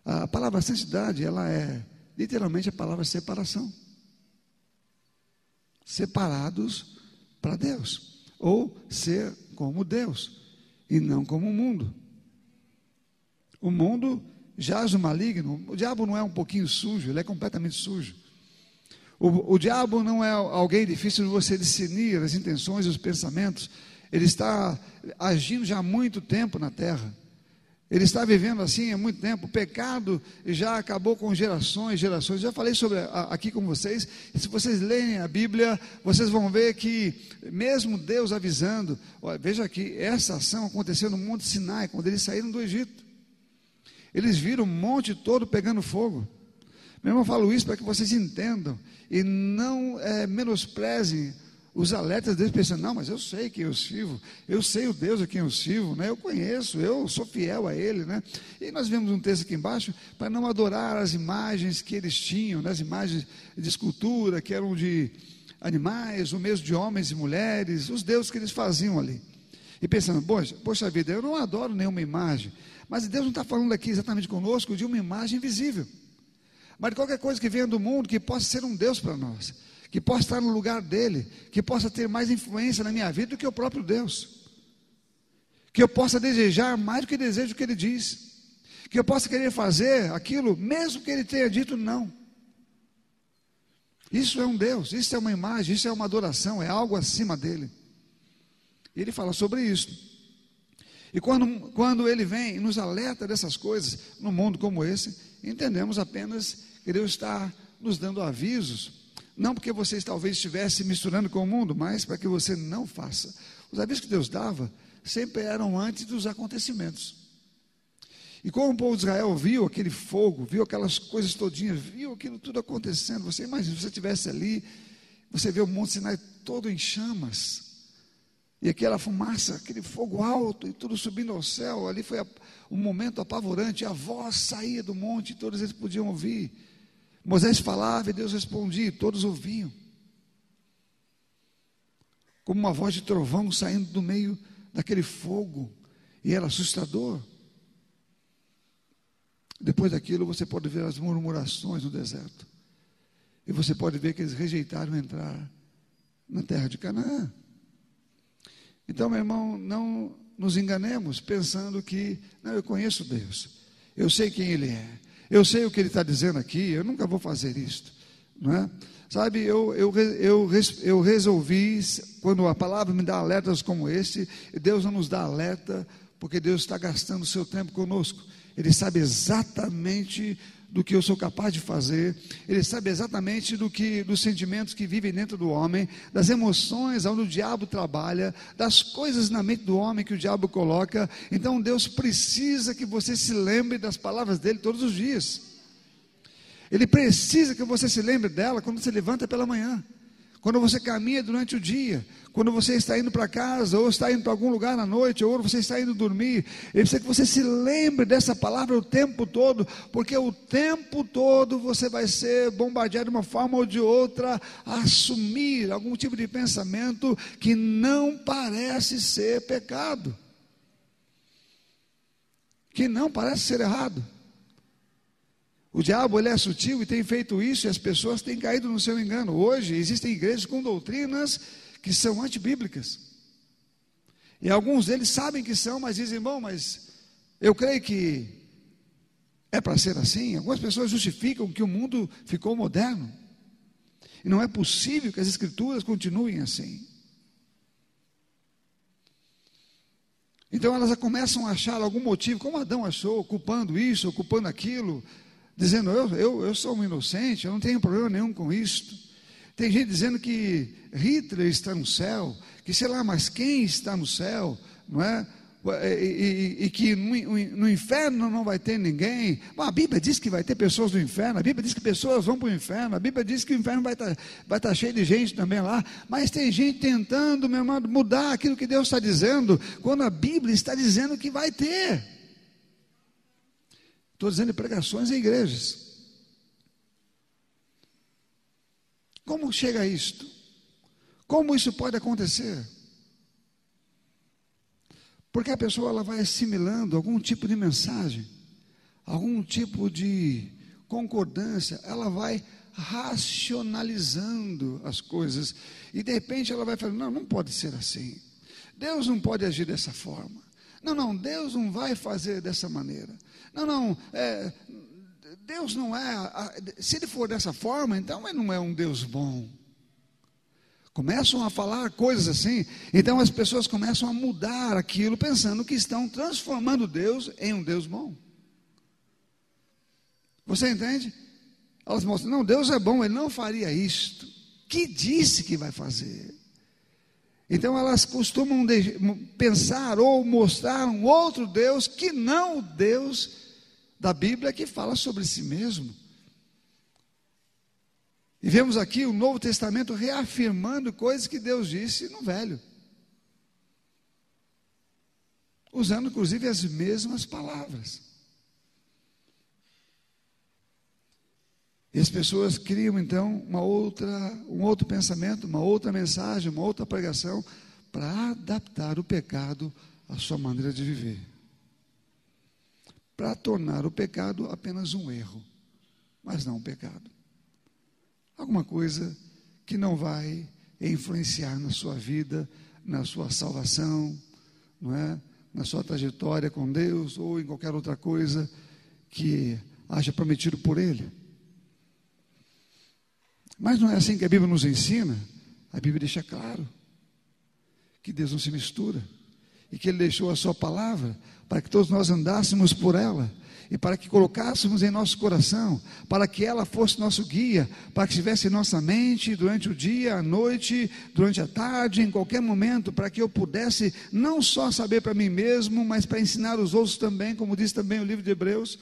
A: A palavra santidade, ela é literalmente a palavra separação. Separados para Deus, ou ser como Deus e não como o mundo. O mundo jaz o maligno. O diabo não é um pouquinho sujo, ele é completamente sujo. O, o diabo não é alguém difícil de você discernir as intenções e os pensamentos. Ele está agindo já há muito tempo na terra. Ele está vivendo assim há muito tempo. O pecado já acabou com gerações, gerações. Já falei sobre aqui com vocês. Se vocês lerem a Bíblia, vocês vão ver que mesmo Deus avisando, olha, veja aqui, essa ação aconteceu no Monte Sinai, quando eles saíram do Egito. Eles viram o monte todo pegando fogo. Meu irmão, eu falo isso para que vocês entendam e não é, menosprezem os alertas deles pensando, não, mas eu sei quem eu sirvo, eu sei o Deus a quem eu sirvo, né? eu conheço, eu sou fiel a Ele. Né? E nós vemos um texto aqui embaixo, para não adorar as imagens que eles tinham, né? as imagens de escultura, que eram de animais, ou mesmo de homens e mulheres, os deuses que eles faziam ali. E pensando, poxa, poxa vida, eu não adoro nenhuma imagem, mas Deus não está falando aqui exatamente conosco de uma imagem visível, mas de qualquer coisa que venha do mundo que possa ser um Deus para nós que possa estar no lugar dele, que possa ter mais influência na minha vida do que o próprio Deus, que eu possa desejar mais do que desejo o que ele diz, que eu possa querer fazer aquilo, mesmo que ele tenha dito não. Isso é um Deus, isso é uma imagem, isso é uma adoração, é algo acima dele. E ele fala sobre isso. E quando, quando ele vem e nos alerta dessas coisas, num mundo como esse, entendemos apenas que Deus está nos dando avisos não porque vocês talvez estivessem misturando com o mundo, mas para que você não faça. Os avisos que Deus dava sempre eram antes dos acontecimentos. E como o povo de Israel viu aquele fogo, viu aquelas coisas todinhas, viu aquilo tudo acontecendo, você imagina, se você estivesse ali, você vê o Monte Sinai todo em chamas, e aquela fumaça, aquele fogo alto, e tudo subindo ao céu, ali foi um momento apavorante, a voz saía do monte, e todos eles podiam ouvir. Moisés falava e Deus respondia, e todos ouviam. Como uma voz de trovão saindo do meio daquele fogo, e era assustador. Depois daquilo, você pode ver as murmurações no deserto, e você pode ver que eles rejeitaram entrar na terra de Canaã. Então, meu irmão, não nos enganemos pensando que, não, eu conheço Deus, eu sei quem Ele é, eu sei o que ele está dizendo aqui, eu nunca vou fazer isto, não é? Sabe, eu, eu, eu, eu resolvi, quando a palavra me dá alertas como esse, Deus não nos dá alerta, porque Deus está gastando o seu tempo conosco, Ele sabe exatamente do que eu sou capaz de fazer, ele sabe exatamente do que dos sentimentos que vivem dentro do homem, das emoções onde o diabo trabalha, das coisas na mente do homem que o diabo coloca. Então Deus precisa que você se lembre das palavras dele todos os dias. Ele precisa que você se lembre dela quando você levanta pela manhã quando você caminha durante o dia, quando você está indo para casa, ou está indo para algum lugar à noite, ou você está indo dormir, ele precisa que você se lembre dessa palavra o tempo todo, porque o tempo todo você vai ser bombardeado de uma forma ou de outra a assumir algum tipo de pensamento que não parece ser pecado, que não parece ser errado. O diabo ele é sutil e tem feito isso e as pessoas têm caído no seu engano. Hoje existem igrejas com doutrinas que são antibíblicas. E alguns deles sabem que são, mas dizem, bom, mas eu creio que é para ser assim. Algumas pessoas justificam que o mundo ficou moderno. E não é possível que as escrituras continuem assim. Então elas começam a achar algum motivo, como Adão achou, culpando isso, culpando aquilo, dizendo: eu, eu, eu sou um inocente, eu não tenho problema nenhum com isto. Tem gente dizendo que Hitler está no céu, que sei lá, mas quem está no céu, não é? E, e, e que no, no, inferno não vai ter ninguém. Bom, a Bíblia diz que vai ter pessoas no inferno, a Bíblia diz que pessoas vão para o inferno, a Bíblia diz que o inferno vai estar, vai estar cheio de gente também lá, mas tem gente tentando, meu irmão, mudar aquilo que Deus está dizendo, quando a Bíblia está dizendo que vai ter. Estou dizendo pregações em igrejas. Como chega a isto? Como isso pode acontecer? Porque a pessoa ela vai assimilando algum tipo de mensagem, algum tipo de concordância, ela vai racionalizando as coisas e de repente ela vai falando: não, não pode ser assim. Deus não pode agir dessa forma. Não, não, Deus não vai fazer dessa maneira. Não, não, é, Deus não é. Se ele for dessa forma, então ele não é um Deus bom. Começam a falar coisas assim, então as pessoas começam a mudar aquilo, pensando que estão transformando Deus em um Deus bom. Você entende? Elas mostram, não, Deus é bom, Ele não faria isto. Que disse que vai fazer? Então elas costumam pensar ou mostrar um outro Deus que não o Deus da Bíblia que fala sobre si mesmo. E vemos aqui o Novo Testamento reafirmando coisas que Deus disse no Velho. Usando inclusive as mesmas palavras. E as pessoas criam então uma outra, um outro pensamento, uma outra mensagem, uma outra pregação para adaptar o pecado à sua maneira de viver. Para tornar o pecado apenas um erro, mas não um pecado alguma coisa que não vai influenciar na sua vida, na sua salvação, não é? Na sua trajetória com Deus ou em qualquer outra coisa que haja prometido por Ele. Mas não é assim que a Bíblia nos ensina. A Bíblia deixa claro que Deus não se mistura e que Ele deixou a Sua palavra para que todos nós andássemos por ela e para que colocássemos em nosso coração, para que ela fosse nosso guia, para que estivesse em nossa mente durante o dia, a noite, durante a tarde, em qualquer momento, para que eu pudesse não só saber para mim mesmo, mas para ensinar os outros também, como diz também o livro de Hebreus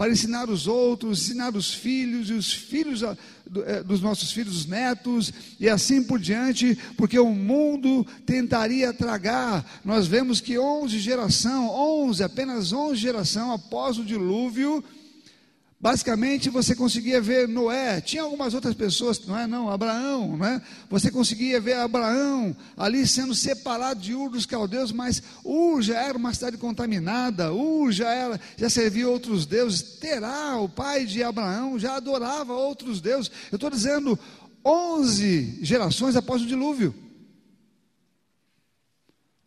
A: para ensinar os outros, ensinar os filhos e os filhos eh, dos nossos filhos, os netos e assim por diante, porque o mundo tentaria tragar. Nós vemos que 11 geração, 11, apenas 11 geração após o dilúvio, Basicamente, você conseguia ver Noé, tinha algumas outras pessoas, não é? Não, Abraão, não é? Você conseguia ver Abraão ali sendo separado de Ur dos caldeus, mas Ur já era uma cidade contaminada, Ur já, era, já servia outros deuses. Terá, o pai de Abraão, já adorava outros deuses. Eu estou dizendo, 11 gerações após o dilúvio.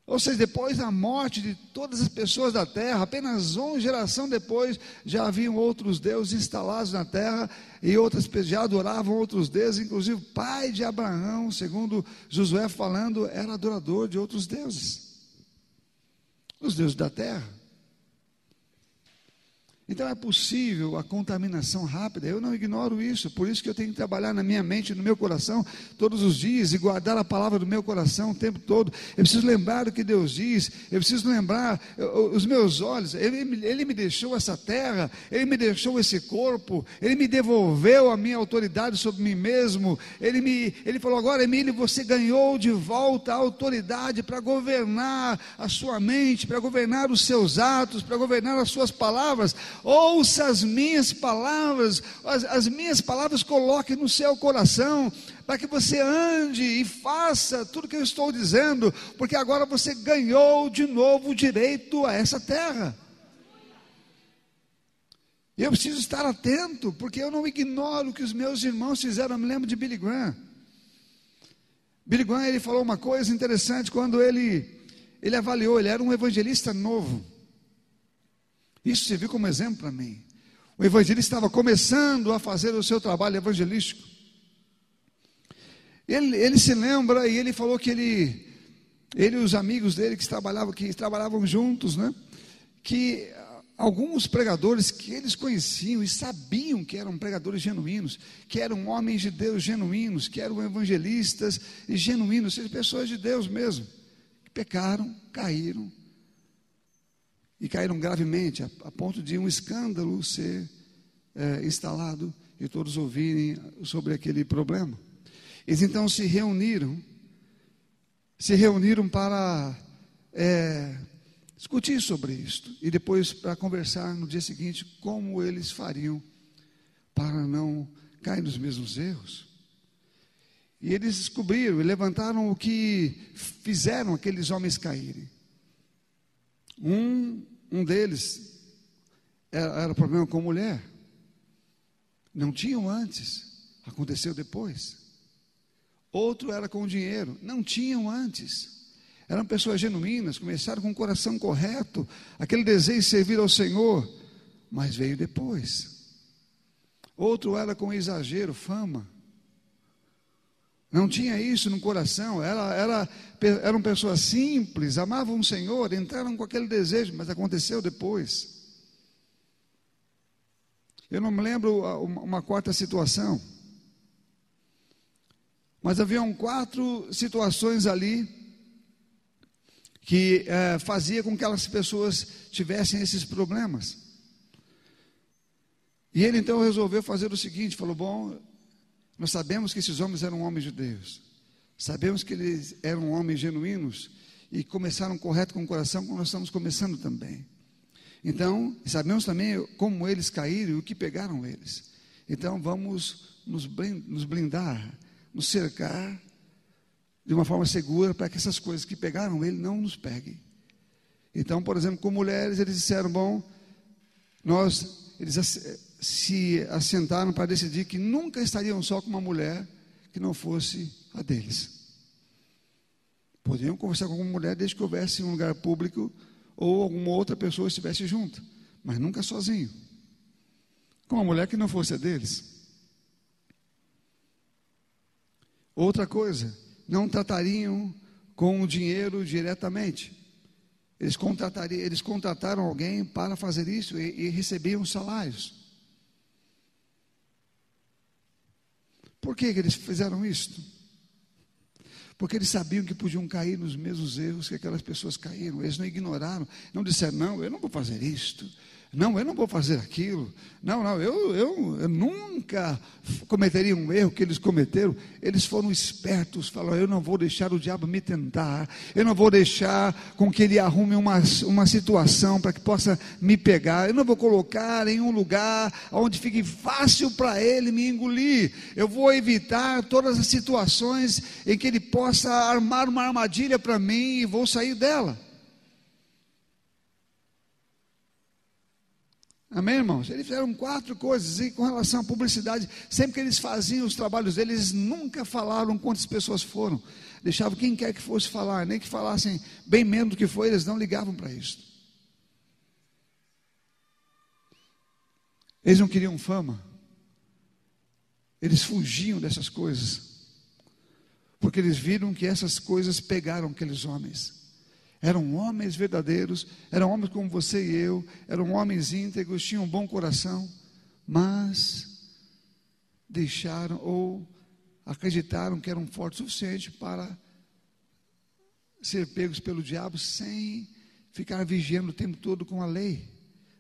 A: Ou seja, depois da morte de todas as pessoas da terra, apenas uma geração depois, já haviam outros deuses instalados na terra e outras pessoas já adoravam outros deuses, inclusive o pai de Abraão, segundo Josué falando, era adorador de outros deuses, os deuses da terra. Então é possível a contaminação rápida, eu não ignoro isso, por isso que eu tenho que trabalhar na minha mente, no meu coração, todos os dias e guardar a palavra do meu coração o tempo todo. Eu preciso lembrar do que Deus diz, eu preciso lembrar os meus olhos. Ele, ele me deixou essa terra, Ele me deixou esse corpo, Ele me devolveu a minha autoridade sobre mim mesmo. Ele, me, ele falou: agora, Emílio, você ganhou de volta a autoridade para governar a sua mente, para governar os seus atos, para governar as suas palavras ouça as minhas palavras, as, as minhas palavras coloque no seu coração, para que você ande e faça tudo que eu estou dizendo, porque agora você ganhou de novo o direito a essa terra. Eu preciso estar atento, porque eu não ignoro o que os meus irmãos fizeram. Eu me lembro de Billy Graham. Billy Graham ele falou uma coisa interessante quando ele, ele avaliou, ele era um evangelista novo. Isso serviu como exemplo para mim. O evangelista estava começando a fazer o seu trabalho evangelístico. Ele, ele se lembra e ele falou que ele, ele e os amigos dele que trabalhavam, que trabalhavam juntos, né? Que alguns pregadores que eles conheciam e sabiam que eram pregadores genuínos, que eram homens de Deus genuínos, que eram evangelistas e genuínos, pessoas de Deus mesmo, que pecaram, caíram, e caíram gravemente, a, a ponto de um escândalo ser é, instalado e todos ouvirem sobre aquele problema. Eles então se reuniram, se reuniram para é, discutir sobre isto e depois para conversar no dia seguinte como eles fariam para não cair nos mesmos erros. E eles descobriram e levantaram o que fizeram aqueles homens caírem. Um um deles era, era problema com mulher. Não tinham antes, aconteceu depois. Outro era com dinheiro, não tinham antes. Eram pessoas genuínas, começaram com o coração correto, aquele desejo de servir ao Senhor, mas veio depois. Outro era com exagero, fama. Não tinha isso no coração, era, era, eram pessoas simples, amavam o Senhor, entraram com aquele desejo, mas aconteceu depois. Eu não me lembro uma quarta situação, mas haviam quatro situações ali que é, fazia com que aquelas pessoas tivessem esses problemas. E ele então resolveu fazer o seguinte: falou, bom, nós sabemos que esses homens eram homens judeus. Sabemos que eles eram homens genuínos e começaram correto com o coração, como nós estamos começando também. Então, sabemos também como eles caíram e o que pegaram eles. Então, vamos nos blindar, nos cercar de uma forma segura para que essas coisas que pegaram ele não nos peguem. Então, por exemplo, com mulheres, eles disseram: bom, nós, eles se assentaram para decidir que nunca estariam só com uma mulher que não fosse a deles. Poderiam conversar com uma mulher desde que houvesse um lugar público ou alguma outra pessoa estivesse junto, mas nunca sozinho. Com uma mulher que não fosse a deles. Outra coisa, não tratariam com o dinheiro diretamente. Eles, contratariam, eles contrataram alguém para fazer isso e, e recebiam salários. Por que, que eles fizeram isso? Porque eles sabiam que podiam cair nos mesmos erros que aquelas pessoas caíram. Eles não ignoraram, não disseram, não, eu não vou fazer isto. Não, eu não vou fazer aquilo. Não, não, eu, eu, eu, nunca cometeria um erro que eles cometeram. Eles foram espertos, falaram: eu não vou deixar o diabo me tentar, eu não vou deixar com que ele arrume uma, uma situação para que possa me pegar, eu não vou colocar em um lugar onde fique fácil para ele me engolir. Eu vou evitar todas as situações em que ele possa armar uma armadilha para mim e vou sair dela. Amém, irmãos? Eles fizeram quatro coisas e com relação à publicidade, sempre que eles faziam os trabalhos deles, eles nunca falaram quantas pessoas foram. Deixavam quem quer que fosse falar, nem que falassem bem menos do que foi, eles não ligavam para isso. Eles não queriam fama. Eles fugiam dessas coisas. Porque eles viram que essas coisas pegaram aqueles homens. Eram homens verdadeiros, eram homens como você e eu, eram homens íntegros, tinham um bom coração, mas deixaram ou acreditaram que eram fortes o suficiente para ser pegos pelo diabo sem ficar vigiando o tempo todo com a lei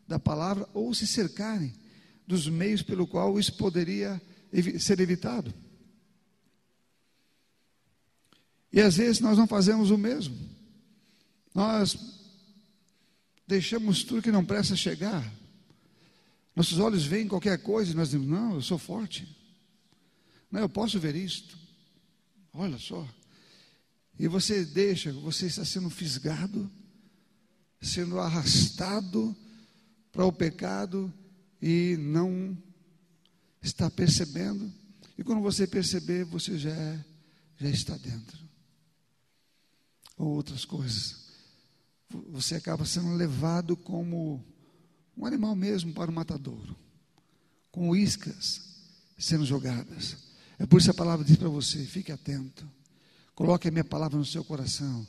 A: da palavra ou se cercarem dos meios pelo qual isso poderia ser evitado. E às vezes nós não fazemos o mesmo. Nós deixamos tudo que não presta chegar. Nossos olhos veem qualquer coisa e nós dizemos: Não, eu sou forte. Não, eu posso ver isto. Olha só. E você deixa, você está sendo fisgado, sendo arrastado para o pecado e não está percebendo. E quando você perceber, você já, já está dentro. Ou outras coisas você acaba sendo levado como um animal mesmo para o matadouro, com iscas sendo jogadas. É por isso a palavra diz para você: fique atento, coloque a minha palavra no seu coração.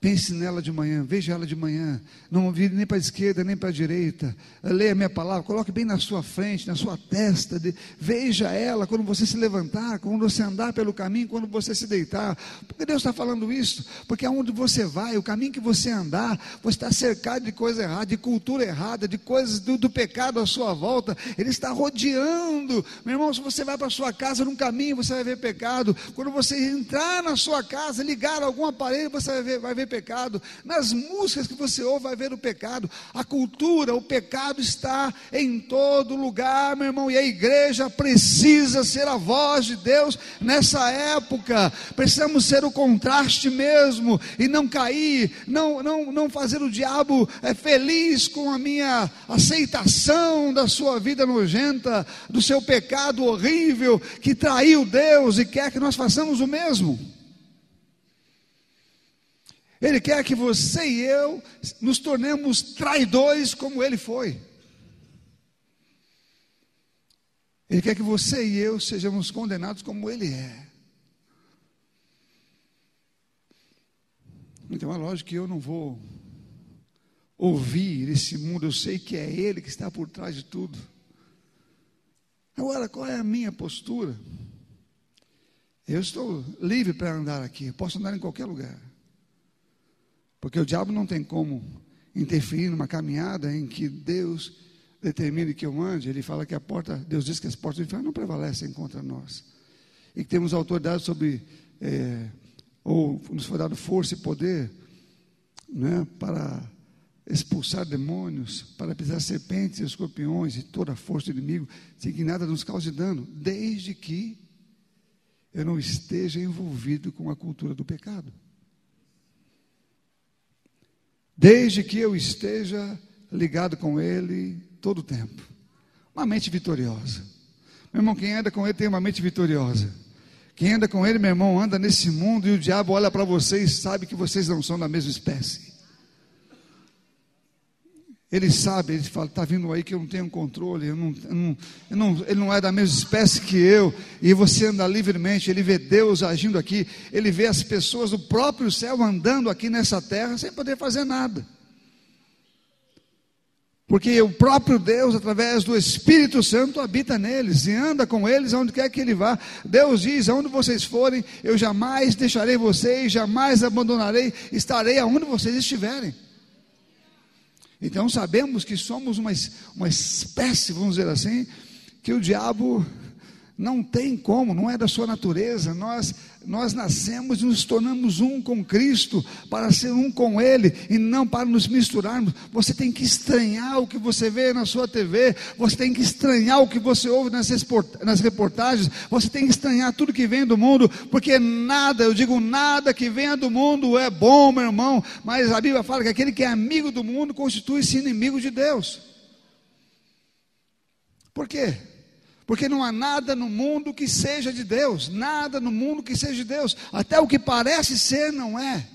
A: Pense nela de manhã, veja ela de manhã. Não vire nem para a esquerda, nem para a direita. Leia a minha palavra, coloque bem na sua frente, na sua testa. De, veja ela quando você se levantar, quando você andar pelo caminho, quando você se deitar. Por que Deus está falando isso? Porque aonde você vai, o caminho que você andar, você está cercado de coisa errada, de cultura errada, de coisas do, do pecado à sua volta. Ele está rodeando. Meu irmão, se você vai para a sua casa num caminho, você vai ver pecado. Quando você entrar na sua casa, ligar algum aparelho, você vai ver, vai ver pecado, nas músicas que você ouve vai ver o pecado, a cultura, o pecado está em todo lugar, meu irmão, e a igreja precisa ser a voz de Deus nessa época, precisamos ser o contraste mesmo, e não cair, não, não, não fazer o diabo é, feliz com a minha aceitação da sua vida nojenta, do seu pecado horrível, que traiu Deus e quer que nós façamos o mesmo. Ele quer que você e eu nos tornemos traidores como ele foi. Ele quer que você e eu sejamos condenados como ele é. Então é lógico que eu não vou ouvir esse mundo, eu sei que é ele que está por trás de tudo. Agora, qual é a minha postura? Eu estou livre para andar aqui, posso andar em qualquer lugar. Porque o diabo não tem como interferir numa caminhada em que Deus determine que eu ande. Ele fala que a porta, Deus diz que as portas do inferno não prevalecem contra nós. E que temos autoridade sobre, é, ou nos foi dado força e poder, né, para expulsar demônios, para pisar serpentes e escorpiões e toda a força do inimigo, sem que nada nos cause dano, desde que eu não esteja envolvido com a cultura do pecado. Desde que eu esteja ligado com Ele todo o tempo. Uma mente vitoriosa. Meu irmão, quem anda com Ele tem uma mente vitoriosa. Quem anda com Ele, meu irmão, anda nesse mundo e o diabo olha para vocês e sabe que vocês não são da mesma espécie. Ele sabe, ele fala, está vindo aí que eu não tenho controle, eu não, eu não, eu não, ele não é da mesma espécie que eu, e você anda livremente, ele vê Deus agindo aqui, ele vê as pessoas do próprio céu andando aqui nessa terra sem poder fazer nada. Porque o próprio Deus, através do Espírito Santo, habita neles e anda com eles aonde quer que ele vá. Deus diz: aonde vocês forem, eu jamais deixarei vocês, jamais abandonarei, estarei aonde vocês estiverem. Então sabemos que somos uma, uma espécie, vamos dizer assim, que o diabo não tem como, não é da sua natureza. Nós nós nascemos e nos tornamos um com Cristo para ser um com Ele e não para nos misturarmos. Você tem que estranhar o que você vê na sua TV, você tem que estranhar o que você ouve nas reportagens, você tem que estranhar tudo que vem do mundo, porque nada, eu digo nada que venha do mundo é bom, meu irmão, mas a Bíblia fala que aquele que é amigo do mundo constitui-se inimigo de Deus. Por quê? Porque não há nada no mundo que seja de Deus, nada no mundo que seja de Deus, até o que parece ser não é.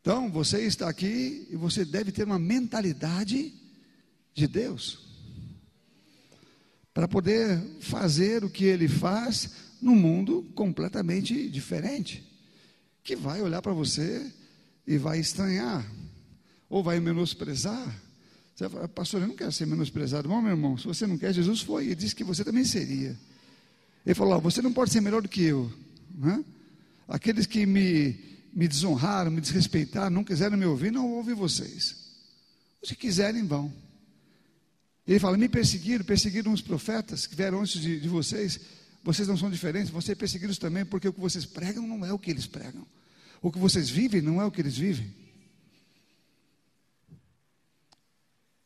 A: Então, você está aqui e você deve ter uma mentalidade de Deus, para poder fazer o que ele faz num mundo completamente diferente, que vai olhar para você e vai estranhar, ou vai menosprezar você fala, pastor, eu não quero ser menosprezado. Bom, meu irmão, se você não quer, Jesus foi e disse que você também seria. Ele falou: você não pode ser melhor do que eu. Né? Aqueles que me, me desonraram, me desrespeitaram, não quiseram me ouvir, não ouvem vocês. Se quiserem, vão. Ele fala: me perseguiram, perseguiram os profetas que vieram antes de, de vocês. Vocês não são diferentes, vocês ser perseguidos também, porque o que vocês pregam não é o que eles pregam. O que vocês vivem não é o que eles vivem.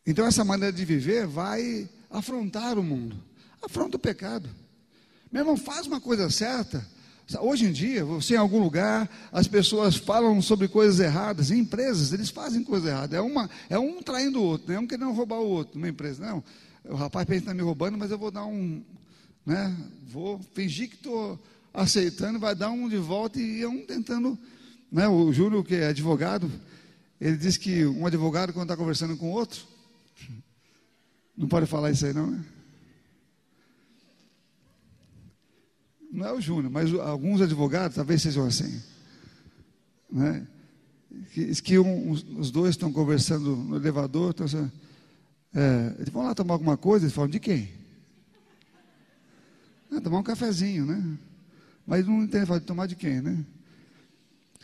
A: Então, essa maneira de viver vai afrontar o mundo, afronta o pecado. Meu irmão, faz uma coisa certa. Hoje em dia, você em algum lugar, as pessoas falam sobre coisas erradas, em empresas, eles fazem coisa errada. É, uma, é um traindo o outro, não é um querendo roubar o outro numa empresa. Não, o rapaz pensa que está me roubando, mas eu vou dar um, né, vou fingir que estou aceitando, vai dar um de volta e é um tentando, né, o Júlio, que é advogado, ele diz que um advogado, quando está conversando com outro, não pode falar isso aí, não, né? Não é o Júnior, mas alguns advogados talvez sejam assim. Né? Que, que um, os dois estão conversando no elevador, estão assim, é, eles vão lá tomar alguma coisa, eles falam, de quem? Ah, tomar um cafezinho, né? Mas não entende de tomar de quem, né?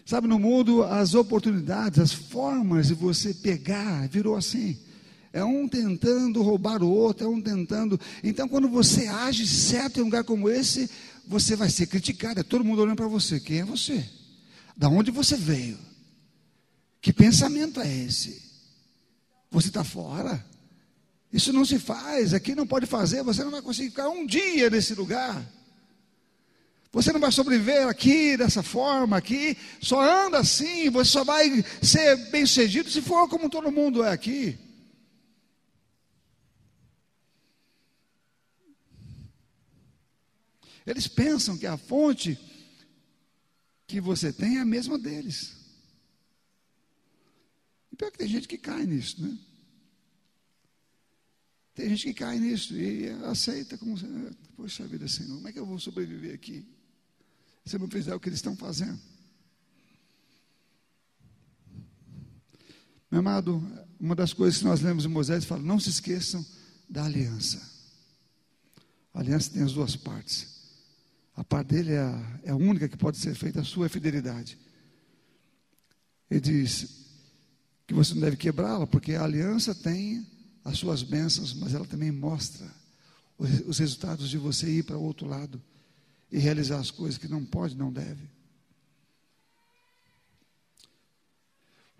A: Sabe, no mundo, as oportunidades, as formas de você pegar, virou assim. É um tentando roubar o outro, é um tentando. Então, quando você age certo em um lugar como esse, você vai ser criticado. É todo mundo olhando para você. Quem é você? Da onde você veio? Que pensamento é esse? Você está fora? Isso não se faz, aqui não pode fazer, você não vai conseguir ficar um dia nesse lugar. Você não vai sobreviver aqui dessa forma, aqui, só anda assim, você só vai ser bem sucedido se for como todo mundo é aqui. Eles pensam que a fonte que você tem é a mesma deles. E pior que tem gente que cai nisso, né? Tem gente que cai nisso e aceita como, poxa vida, Senhor, como é que eu vou sobreviver aqui? se não fizer o que eles estão fazendo. Meu amado, uma das coisas que nós lemos em Moisés fala: não se esqueçam da aliança. A aliança tem as duas partes. A parte dele é a, é a única que pode ser feita, a sua é fidelidade. Ele diz que você não deve quebrá-la, porque a aliança tem as suas bênçãos, mas ela também mostra os resultados de você ir para o outro lado e realizar as coisas que não pode, não deve.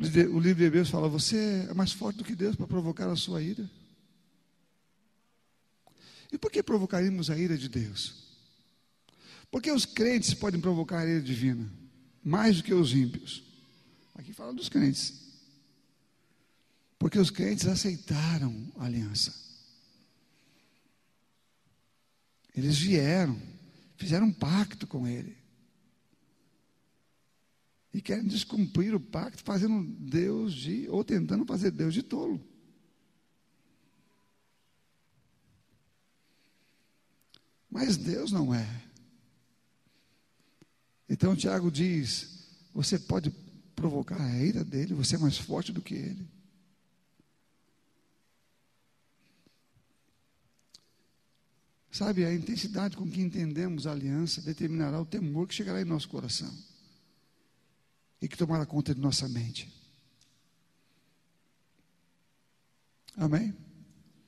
A: O livro de Hebreus fala: Você é mais forte do que Deus para provocar a sua ira. E por que provocaríamos a ira de Deus? Porque os crentes podem provocar a ira divina, mais do que os ímpios. Aqui fala dos crentes. Porque os crentes aceitaram a aliança. Eles vieram, fizeram um pacto com Ele e querem descumprir o pacto, fazendo Deus de, ou tentando fazer Deus de tolo. Mas Deus não é. Então Tiago diz: você pode provocar a ira dele, você é mais forte do que ele. Sabe, a intensidade com que entendemos a aliança determinará o temor que chegará em nosso coração e que tomará conta de nossa mente. Amém?